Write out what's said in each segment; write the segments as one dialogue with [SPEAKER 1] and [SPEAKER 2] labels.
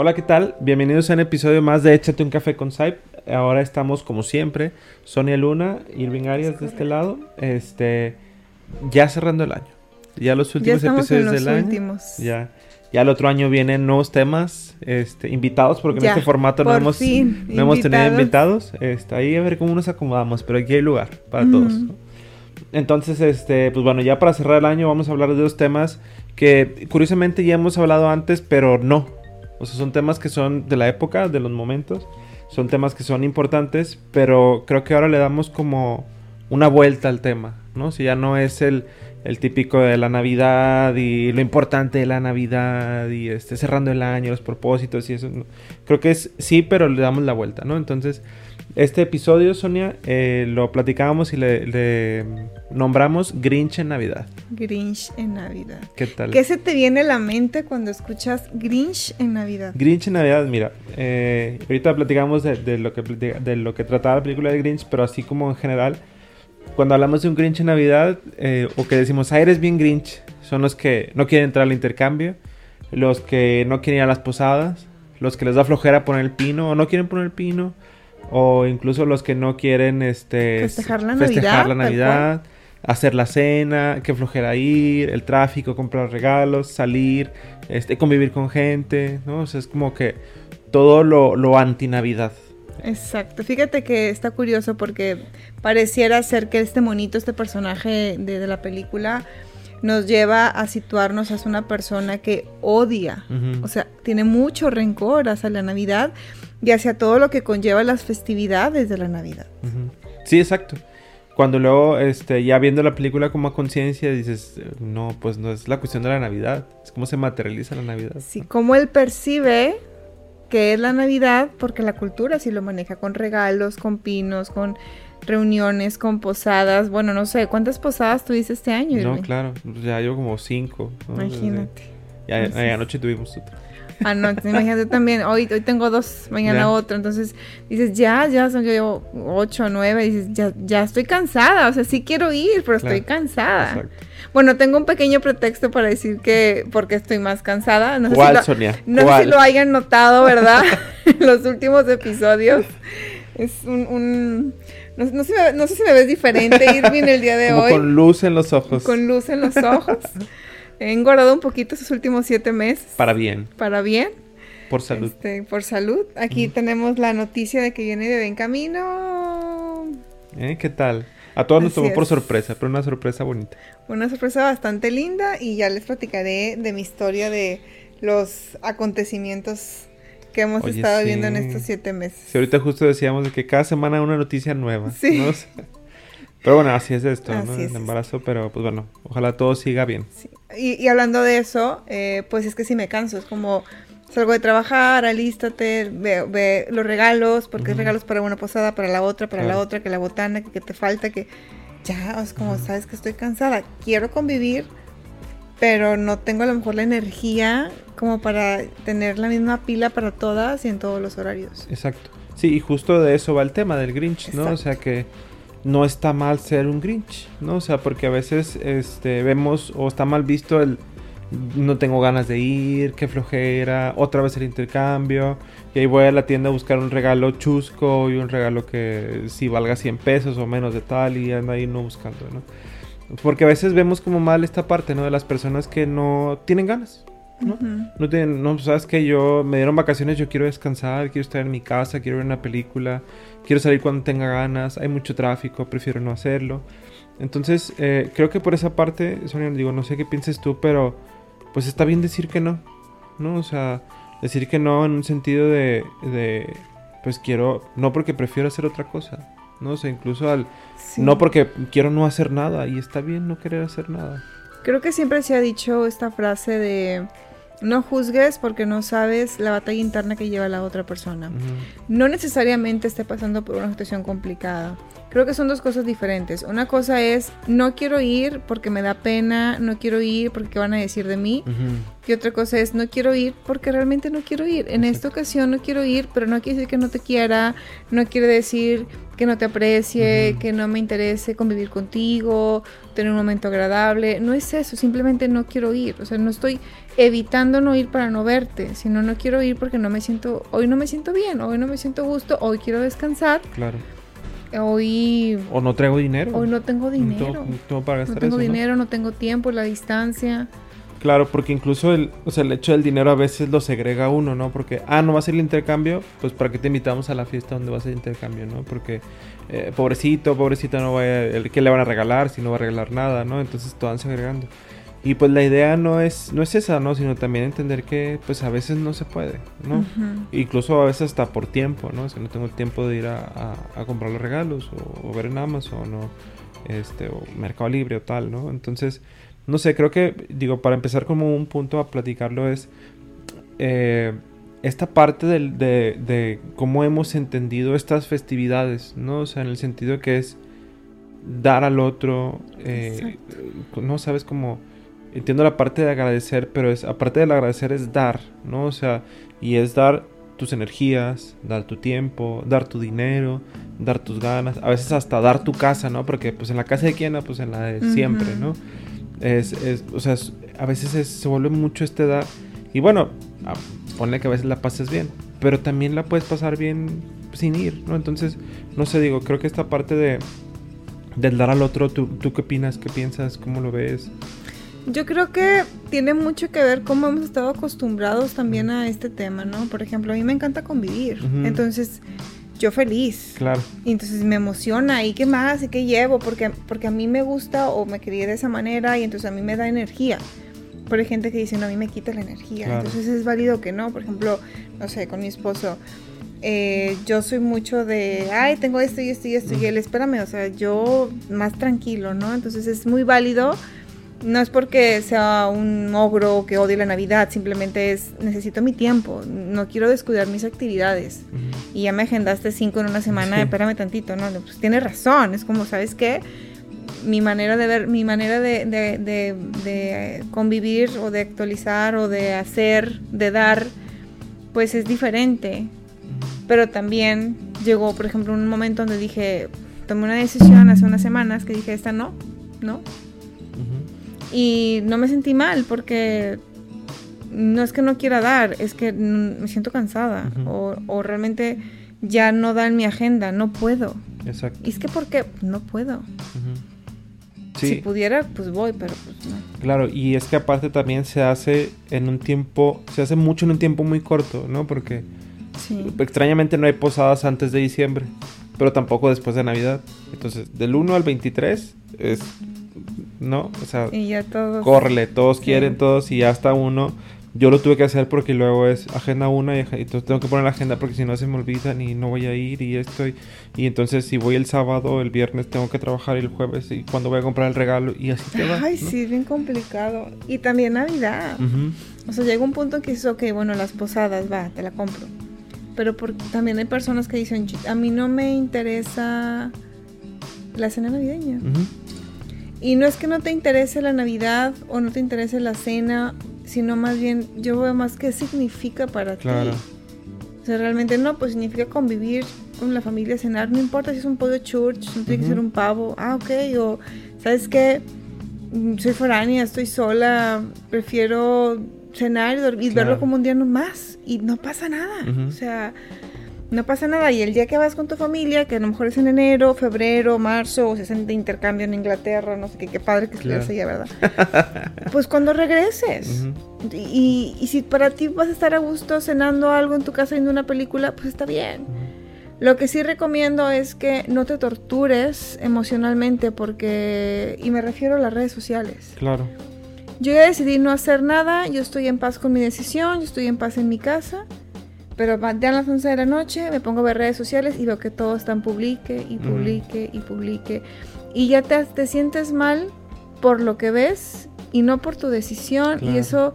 [SPEAKER 1] Hola, ¿qué tal? Bienvenidos a un episodio más de Échate un café con Saip. Ahora estamos como siempre, Sonia Luna, Irving Arias de este lado, este ya cerrando el año. Ya los últimos episodios del año. Ya ya el otro año vienen nuevos temas, este, invitados, porque en este formato no hemos, no hemos tenido invitados. Este, ahí a ver cómo nos acomodamos, pero aquí hay lugar para todos. Entonces, este, pues bueno, ya para cerrar el año vamos a hablar de dos temas que curiosamente ya hemos hablado antes, pero no. O sea, son temas que son de la época, de los momentos. Son temas que son importantes, pero creo que ahora le damos como una vuelta al tema, ¿no? Si ya no es el, el típico de la Navidad y lo importante de la Navidad y este, cerrando el año, los propósitos y eso. Creo que es sí, pero le damos la vuelta, ¿no? Entonces, este episodio, Sonia, eh, lo platicábamos y le, nombramos Grinch en Navidad.
[SPEAKER 2] Grinch en Navidad.
[SPEAKER 1] ¿Qué tal?
[SPEAKER 2] ¿Qué se te viene a la mente cuando escuchas Grinch en Navidad?
[SPEAKER 1] Grinch en Navidad, mira, eh, ahorita platicamos de, lo que, de lo que trataba la película de Grinch, pero así como en general cuando hablamos de un Grinch en Navidad, eh, o que decimos, ah, eres bien Grinch, son los que no quieren entrar al intercambio, los que no quieren ir a las posadas, los que les da flojera poner el pino, o no quieren poner el pino, o incluso los que no quieren este,
[SPEAKER 2] festejar la Navidad,
[SPEAKER 1] la Navidad hacer la cena, que flojera ir, el tráfico, comprar regalos, salir, este, convivir con gente, ¿no? O sea, es como que todo lo, lo anti-Navidad.
[SPEAKER 2] Exacto. Fíjate que está curioso porque pareciera ser que este monito, este personaje de, la película, nos lleva a situarnos hacia una persona que odia, o sea, tiene mucho rencor hacia la Navidad y hacia todo lo que conlleva las festividades de la Navidad.
[SPEAKER 1] Sí, exacto. Cuando luego, este, ya viendo la película como a conciencia, dices, no, pues no es la cuestión de la Navidad, es cómo se materializa la Navidad.
[SPEAKER 2] Sí, cómo él percibe que es la Navidad, porque la cultura sí lo maneja con regalos, con pinos, con reuniones, con posadas. Bueno, no sé, ¿cuántas posadas tuviste este año?
[SPEAKER 1] No, claro, ya yo como cinco.
[SPEAKER 2] Imagínate.
[SPEAKER 1] Ya, anoche tuvimos otra.
[SPEAKER 2] Anoche, imagínate también, hoy, hoy tengo dos, mañana otro, entonces dices, ya, ya son yo ocho, nueve, dices, ya, ya estoy cansada, o sea, sí quiero ir, pero estoy cansada. Exacto. Bueno, tengo un pequeño pretexto para decir que porque estoy más cansada. No sé
[SPEAKER 1] ¿Cuál,
[SPEAKER 2] si lo,
[SPEAKER 1] Sonia?
[SPEAKER 2] No sé si lo hayan notado, ¿verdad? en los últimos episodios. Es un... no, sé, si me ves diferente, Irving, el día de hoy.
[SPEAKER 1] Con luz en los ojos.
[SPEAKER 2] Con luz en los ojos. He engordado un poquito estos últimos siete meses.
[SPEAKER 1] Para bien.
[SPEAKER 2] Para bien.
[SPEAKER 1] Por salud.
[SPEAKER 2] Este, por salud. Aquí tenemos la noticia de que viene de en camino.
[SPEAKER 1] ¿Eh? ¿Qué tal? A todos nos tomó por sorpresa, pero una sorpresa bonita.
[SPEAKER 2] Una sorpresa bastante linda y ya les platicaré de mi historia de los acontecimientos que hemos estado viendo en estos siete meses.
[SPEAKER 1] Sí, ahorita justo decíamos de que cada semana una noticia nueva. Sí. Pero bueno, así es esto, ¿no? El embarazo, pero pues bueno, ojalá todo siga bien.
[SPEAKER 2] Y, hablando de eso, eh, pues es que sí me canso, es como salgo de trabajar, alístate, ve, ve los regalos, porque hay regalos para una posada, para la otra, para la otra, que la botana, que, te falta, que ya, es como, sabes que estoy cansada, quiero convivir, pero no tengo a lo mejor la energía como para tener la misma pila para todas y en todos los horarios.
[SPEAKER 1] Exacto. Sí, y justo de eso va el tema del Grinch, ¿no? O sea que no está mal ser un Grinch, ¿no? O sea, porque a veces este, vemos o está mal visto el no tengo ganas de ir, qué flojera, otra vez el intercambio, y ahí voy a la tienda a buscar un regalo chusco y un regalo que si valga 100 pesos o menos de tal y anda ahí no buscando, ¿no? Porque a veces vemos como mal esta parte, ¿no? De las personas que no tienen ganas, ¿no? No tienen, no, sabes que yo me dieron vacaciones, yo quiero descansar, quiero estar en mi casa, quiero ver una película, quiero salir cuando tenga ganas, hay mucho tráfico, prefiero no hacerlo. Entonces, eh, creo que por esa parte, Sonia, digo, no sé qué pienses tú, pero pues está bien decir que no, ¿no? O sea, decir que no en un sentido de, de pues quiero, no porque prefiero hacer otra cosa, ¿no? O sea, incluso al, no porque quiero no hacer nada y está bien no querer hacer nada.
[SPEAKER 2] Creo que siempre se ha dicho esta frase de no juzgues porque no sabes la batalla interna que lleva la otra persona. No necesariamente esté pasando por una situación complicada. Creo que son dos cosas diferentes. Una cosa es, no quiero ir porque me da pena, no quiero ir porque qué van a decir de mí. Y otra cosa es, no quiero ir porque realmente no quiero ir. En esta ocasión no quiero ir, pero no quiere decir que no te quiera, no quiere decir que no te aprecie, que no me interese convivir contigo, tener un momento agradable. No es eso, simplemente no quiero ir. O sea, no estoy evitando no ir para no verte, sino no quiero ir porque no me siento, hoy no me siento bien, hoy no me siento gusto, hoy quiero descansar.
[SPEAKER 1] Claro.
[SPEAKER 2] Hoy...
[SPEAKER 1] O no traigo dinero.
[SPEAKER 2] Hoy no tengo dinero. No, tengo dinero, ¿no? tengo tiempo, la distancia.
[SPEAKER 1] Claro, porque incluso el, o sea, el hecho del dinero a veces lo segrega uno, ¿no? Porque, ah, no va a ser el intercambio, pues ¿para qué te invitamos a la fiesta donde va a ser el intercambio, ¿no? Porque, eh, pobrecito, pobrecita, no vaya, el que le van a regalar si no va a regalar nada, ¿no? Entonces todo van segregando. Y pues la idea no es, no es esa, ¿no? Sino también entender que pues a veces no se puede, ¿no? Incluso a veces hasta por tiempo, ¿no? O no tengo el tiempo de ir a, a, comprar los regalos o, ver en Amazon o, este, o Mercado Libre o tal, ¿no? Entonces, no sé, creo que, digo, para empezar como un punto a platicarlo es eh, esta parte de, de cómo hemos entendido estas festividades, ¿no? O sea, en el sentido que es dar al otro, eh, no sabes cómo entiendo la parte de agradecer, pero es aparte del agradecer es dar, ¿no? O sea, y es dar tus energías, dar tu tiempo, dar tu dinero, dar tus ganas, a veces hasta dar tu casa, ¿no? Porque pues en la casa de quién, pues en la de siempre, ¿no? Es, es, o sea, a veces se vuelve mucho este dar. Y bueno, ponle que a veces la pases bien, pero también la puedes pasar bien sin ir, ¿no? Entonces, no sé, digo, creo que esta parte de del dar al otro, ¿tú, ¿tú qué opinas? ¿Qué piensas? ¿Cómo lo ves?
[SPEAKER 2] Yo creo que tiene mucho que ver cómo hemos estado acostumbrados también a este tema, ¿no? Por ejemplo, a mí me encanta convivir. Entonces, yo feliz.
[SPEAKER 1] Claro.
[SPEAKER 2] Y entonces me emociona. ¿Y qué más? ¿Y qué llevo? Porque, porque a mí me gusta o me crié de esa manera y entonces a mí me da energía. Pero hay gente que dice, no, a mí me quita la energía. Entonces es válido que no. Por ejemplo, no sé, con mi esposo. Eh, yo soy mucho de, ay, tengo esto y esto y esto. Y él, espérame, o sea, yo más tranquilo, ¿no? Entonces es muy válido no es porque sea un ogro que odie la Navidad, simplemente es necesito mi tiempo, no quiero descuidar mis actividades. Y ya me agendaste cinco en una semana, espérame tantito, ¿no? Pues tienes razón, es como, ¿sabes qué? Mi manera de ver, mi manera de, de, convivir o de actualizar o de hacer, de dar, pues es diferente. Pero también llegó, por ejemplo, un momento donde dije, tomé una decisión hace unas semanas que dije, esta no, no, y no me sentí mal porque no es que no quiera dar, es que me siento cansada o, realmente ya no da en mi agenda, no puedo.
[SPEAKER 1] Exacto.
[SPEAKER 2] Y es que porque no puedo. Si pudiera, pues voy, pero pues no.
[SPEAKER 1] Claro, y es que aparte también se hace en un tiempo, se hace mucho en un tiempo muy corto, ¿no? Porque extrañamente no hay posadas antes de diciembre, pero tampoco después de Navidad. Entonces, del 1 al 23 es ¿no? O sea,
[SPEAKER 2] y ya todos.
[SPEAKER 1] Córrele, todos quieren, todos, y hasta uno. Yo lo tuve que hacer porque luego es agenda una y, entonces tengo que poner la agenda porque si no se me olvidan y no voy a ir y estoy. Y entonces si voy el sábado, el viernes tengo que trabajar y el jueves y cuando voy a comprar el regalo y así te va.
[SPEAKER 2] Ay, sí, bien complicado. Y también Navidad. O sea, llega un punto que dices, ok, bueno, las posadas, va, te la compro. Pero también hay personas que dicen, a mí no me interesa la cena navideña. Y no es que no te interese la Navidad o no te interese la cena, sino más bien yo veo más qué significa para ti. O sea, realmente no, pues significa convivir con la familia, cenar, no importa si es un pollo church, no tiene que ser un pavo, ah, ok, o sabes qué, mm, soy foránea, estoy sola, prefiero cenar y, dormir, verlo como un día más y no pasa nada. O sea, no pasa nada. Y el día que vas con tu familia, que a lo mejor es en enero, febrero, marzo, o se hacen de intercambio en Inglaterra, no sé qué, qué padre que estés allá, ¿verdad? pues cuando regreses. y, y, si para ti vas a estar a gusto cenando algo en tu casa viendo una película, pues está bien. Lo que sí recomiendo es que no te tortures emocionalmente porque, y me refiero a las redes sociales.
[SPEAKER 1] Claro.
[SPEAKER 2] Yo ya decidí no hacer nada, yo estoy en paz con mi decisión, yo estoy en paz en mi casa pero ya a las 11 de la noche me pongo a ver redes sociales y veo que todos están publique y publique y publique. Y ya te, te, sientes mal por lo que ves y no por tu decisión. Y eso...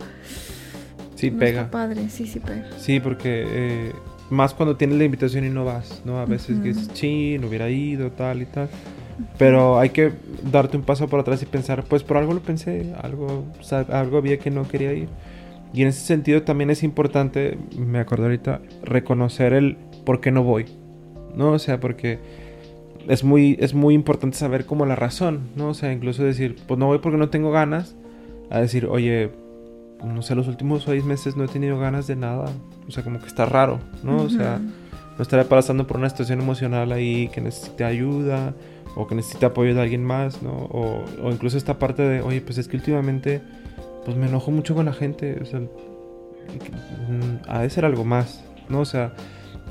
[SPEAKER 1] Sí, pega.
[SPEAKER 2] padre, sí, sí pega.
[SPEAKER 1] Sí, porque eh, más cuando tienes la invitación y no vas, ¿no? A veces que dices, sí, no hubiera ido, tal y tal. Pero hay que darte un paso por atrás y pensar, pues por algo lo pensé, algo, algo había que no quería ir. Y en ese sentido también es importante, me acuerdo ahorita, reconocer el por qué no voy. ¿No? O sea, porque es muy, es muy importante saber como la razón, ¿no? O sea, incluso decir, pues no voy porque no tengo ganas, a decir, oye, no sé, los últimos seis meses no he tenido ganas de nada, o sea, como que está raro, ¿no? O sea, no estaré pasando por una situación emocional ahí que necesite ayuda o que necesite apoyo de alguien más, ¿no? O, o incluso esta parte de, oye, pues es que últimamente, pues me enojo mucho con la gente, o sea, mm, ha de ser algo más, ¿no? O sea,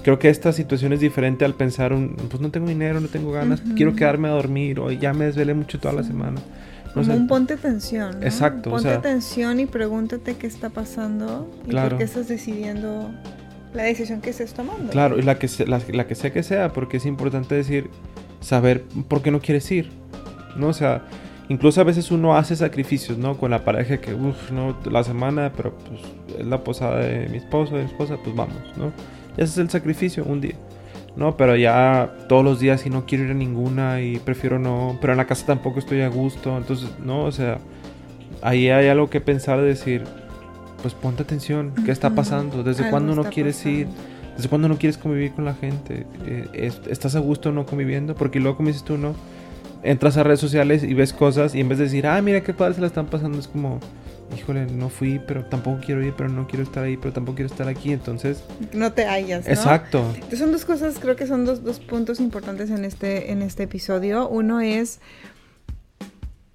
[SPEAKER 1] creo que esta situación es diferente al pensar, un, pues no tengo dinero, no tengo ganas, quiero quedarme a dormir, o ya me desvelé mucho toda la semana.
[SPEAKER 2] Como un ponte atención. ¿no?
[SPEAKER 1] Exacto.
[SPEAKER 2] Ponte atención y pregúntate qué está pasando y por qué estás decidiendo la decisión que estés tomando.
[SPEAKER 1] Claro, y la que, la, la que sea que sea, porque es importante decir, saber por qué no quieres ir. ¿No? O sea, incluso a veces uno hace sacrificios, ¿no? Con la pareja que, uff, no, la semana, pero pues es la posada de mi esposo, de mi esposa, pues vamos, ¿no? ese es el sacrificio, un día. No, pero ya todos los días y no quiero ir a ninguna y prefiero no, pero en la casa tampoco estoy a gusto, entonces, no, o sea, ahí hay algo que pensar, de decir, pues ponte atención, ¿qué está pasando? ¿Desde cuándo no quieres ir? ¿Desde cuándo no quieres convivir con la gente? Eh, ¿Estás a gusto no conviviendo? Porque luego, como dices tú, no, entras a redes sociales y ves cosas y en vez de decir, ah, mira qué padre se la están pasando, es como, híjole, no fui, pero tampoco quiero ir, pero no quiero estar ahí, pero tampoco quiero estar aquí, entonces...
[SPEAKER 2] No te hallas, ¿no?
[SPEAKER 1] Exacto.
[SPEAKER 2] Entonces son dos cosas, creo que son dos, dos puntos importantes en este, en este episodio. Uno es...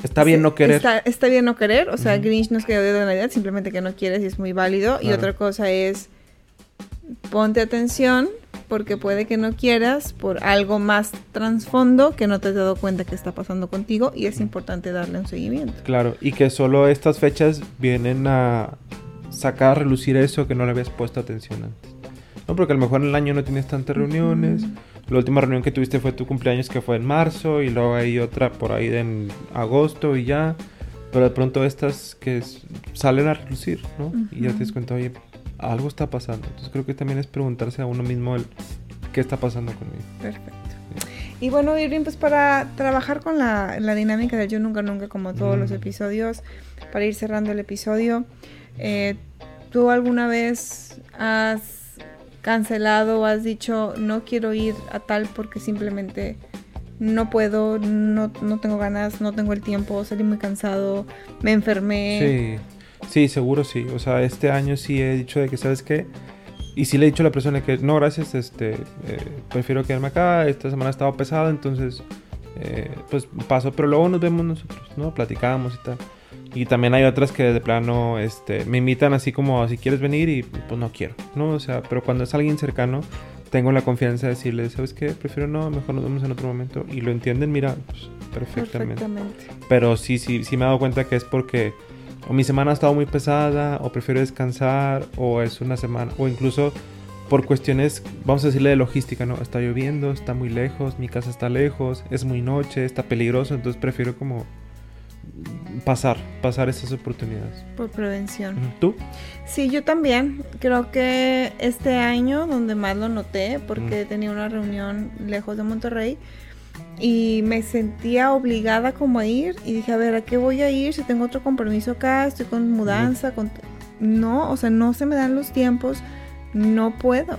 [SPEAKER 1] Está bien no querer.
[SPEAKER 2] Está, bien no querer, o sea, Grinch no es que odie de Navidad, simplemente que no quieres y es muy válido. Y otra cosa es, ponte atención porque puede que no quieras por algo más trasfondo que no te has dado cuenta que está pasando contigo y es importante darle un seguimiento.
[SPEAKER 1] Claro, y que solo estas fechas vienen a sacar a relucir eso que no le habías puesto atención antes. No, porque a lo mejor en el año no tienes tantas reuniones. La última reunión que tuviste fue tu cumpleaños que fue en marzo y luego hay otra por ahí en agosto y ya. Pero de pronto estas que salen a relucir, ¿no? Y ya te das cuenta, oye, algo está pasando. Entonces creo que también es preguntarse a uno mismo el qué está pasando conmigo.
[SPEAKER 2] Perfecto. Y bueno, Irving, pues para trabajar con la, dinámica de Yo Nunca Nunca, como todos los episodios, para ir cerrando el episodio, eh, ¿tú alguna vez has cancelado o has dicho no quiero ir a tal porque simplemente no puedo, no, no tengo ganas, no tengo el tiempo, salí muy cansado, me enfermé?
[SPEAKER 1] Sí Sí, seguro sí. O sea, este año sí he dicho de que, ¿sabes qué? Y sí le he dicho a la persona que, no, gracias, este, eh, prefiero quedarme acá, esta semana ha estado pesada, entonces, eh, pues paso. Pero luego nos vemos nosotros, ¿no? Platicamos y tal. Y también hay otras que de plano, este, me invitan así como, si quieres venir y pues no quiero, ¿no? O sea, pero cuando es alguien cercano, tengo la confianza de decirle, ¿sabes qué? Prefiero no, mejor nos vemos en otro momento. Y lo entienden, mira, pues, perfectamente. perfectamente. Pero sí, sí, sí me he dado cuenta que es porque o mi semana ha estado muy pesada, o prefiero descansar, o es una semana, o incluso por cuestiones, vamos a decirle de logística, ¿no? Está lloviendo, está muy lejos, mi casa está lejos, es muy noche, está peligroso, entonces prefiero como pasar, pasar esas oportunidades.
[SPEAKER 2] Por prevención.
[SPEAKER 1] ¿Tú?
[SPEAKER 2] Sí, yo también. Creo que este año donde más lo noté, porque tenía una reunión lejos de Monterrey, y me sentía obligada como a ir y dije, a ver, ¿a qué voy a ir si tengo otro compromiso acá? Estoy con mudanza, con... No, o sea, no se me dan los tiempos, no puedo.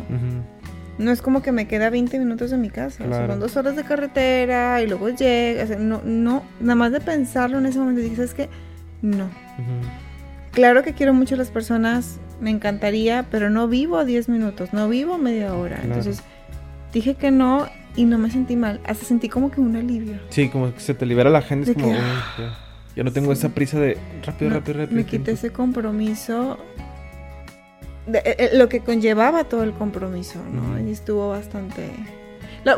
[SPEAKER 2] No es como que me queda 20 minutos de mi casa, son dos horas de carretera y luego llega, o sea, no, no, nada más de pensarlo en ese momento dije, ¿sabes qué? No. Claro que quiero mucho a las personas, me encantaría, pero no vivo a 10 minutos, no vivo media hora. Entonces dije que no y no me sentí mal, hasta sentí como que un alivio.
[SPEAKER 1] Sí, como que se te libera la gente, es como, ya, no tengo esa prisa de rápido, rápido, rápido.
[SPEAKER 2] Me quité ese compromiso, de, eh, eh, lo que conllevaba todo el compromiso, ¿no? Y estuvo bastante...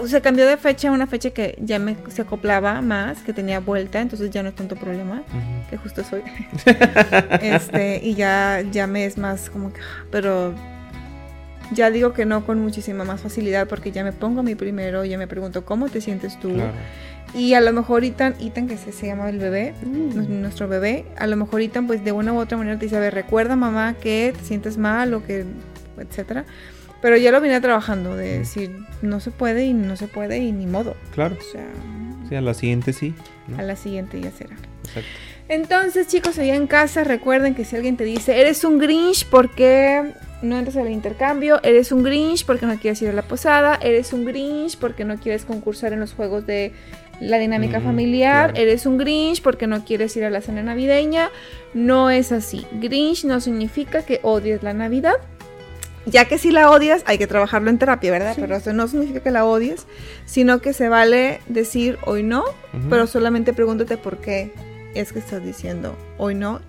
[SPEAKER 2] se cambió de fecha a una fecha que ya me se acoplaba más, que tenía vuelta, entonces ya no es tanto problema, que justo soy. este, y ya, ya me es más como que, pero ya digo que no con muchísima más facilidad porque ya me pongo a mí primero, ya me pregunto cómo te sientes tú. Y a lo mejor Itan, Itan que se, llama el bebé, mm. nuestro bebé, a lo mejor Itan pues de una u otra manera te dice, a ver, recuerda mamá que te sientes mal o que, etcétera. Pero ya lo vine trabajando, de decir, no se puede y no se puede y ni modo.
[SPEAKER 1] Claro. O sea, sí, a la siguiente sí.
[SPEAKER 2] A la siguiente ya será. Exacto. Entonces, chicos, allá en casa, recuerden que si alguien te dice, eres un Grinch porque no entras al intercambio, eres un Grinch porque no quieres ir a la posada, eres un Grinch porque no quieres concursar en los juegos de la dinámica
[SPEAKER 1] Mm,
[SPEAKER 2] familiar,
[SPEAKER 1] claro.
[SPEAKER 2] eres un Grinch porque no quieres ir a la cena navideña. No es así. Grinch no significa que odies la Navidad. Ya que si la odias, hay que trabajarlo en terapia, ¿verdad? Pero eso no significa que la odies, sino que se vale decir hoy no,
[SPEAKER 1] Ujú.
[SPEAKER 2] pero solamente pregúntate por qué es que estás diciendo hoy no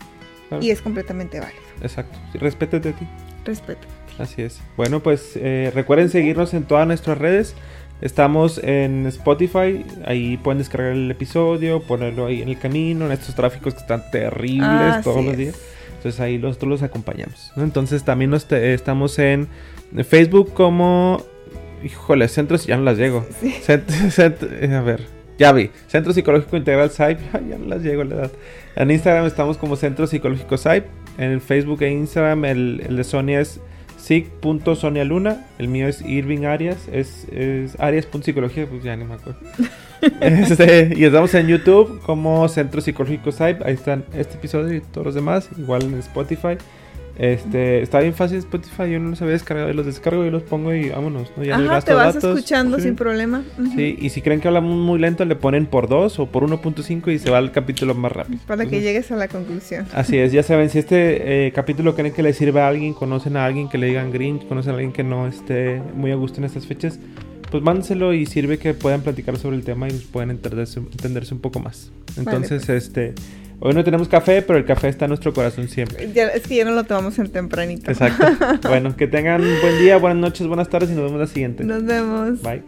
[SPEAKER 1] Claro.
[SPEAKER 2] y es completamente válido.
[SPEAKER 1] Exacto. Sí, Respétate a ti.
[SPEAKER 2] Respeto.
[SPEAKER 1] Así es. Bueno, pues eh, recuerden seguirnos en todas nuestras redes. Estamos en Spotify, ahí pueden descargar el episodio, ponerlo ahí en el camino, en estos tráficos que están terribles todos los
[SPEAKER 2] es.
[SPEAKER 1] días. Entonces ahí nosotros los acompañamos. ¿no? Entonces también nos te- estamos en Facebook como... Híjole, centros, ya no las llego.
[SPEAKER 2] Sí.
[SPEAKER 1] Cent- cent- eh, a ver, ya vi. Centro Psicológico Integral SAIP, ya no las llego la edad. En Instagram estamos como Centro Psicológico SAIP. En el Facebook e Instagram el, el de Sonia es sig.sonialuna. El mío es Irving Arias. Es, es Arias.psicología, pues ya no me acuerdo. Este, y estamos en YouTube como Centro Psicológico SAIP. Ahí están este episodio y todos los demás. Igual en Spotify. Este, está bien fácil Spotify, yo no los había descargado, y los descargo y los pongo y vámonos, ¿no? Ya
[SPEAKER 2] Ajá,
[SPEAKER 1] gasto
[SPEAKER 2] te vas
[SPEAKER 1] datos.
[SPEAKER 2] escuchando
[SPEAKER 1] Sí.
[SPEAKER 2] sin problema. Ujú.
[SPEAKER 1] Sí, y si creen que hablamos muy lento, le ponen por 2 o por 1.5 y se va al capítulo más rápido.
[SPEAKER 2] Para que
[SPEAKER 1] Entonces,
[SPEAKER 2] llegues a la conclusión.
[SPEAKER 1] Así es, ya saben, si este eh, capítulo creen que le sirve a alguien, conocen a alguien que le digan Grinch, conocen a alguien que no esté muy a gusto en estas fechas, pues mándenselo y sirve que puedan platicar sobre el tema y puedan entenderse, entenderse un poco más. Entonces,
[SPEAKER 2] pues.
[SPEAKER 1] este, hoy no tenemos café, pero el café está en nuestro corazón siempre.
[SPEAKER 2] Ya- es que ya no lo tomamos en tempranito.
[SPEAKER 1] Exacto. bueno, que tengan buen día, buenas noches, buenas tardes y nos vemos la siguiente.
[SPEAKER 2] Nos vemos.
[SPEAKER 1] Bye.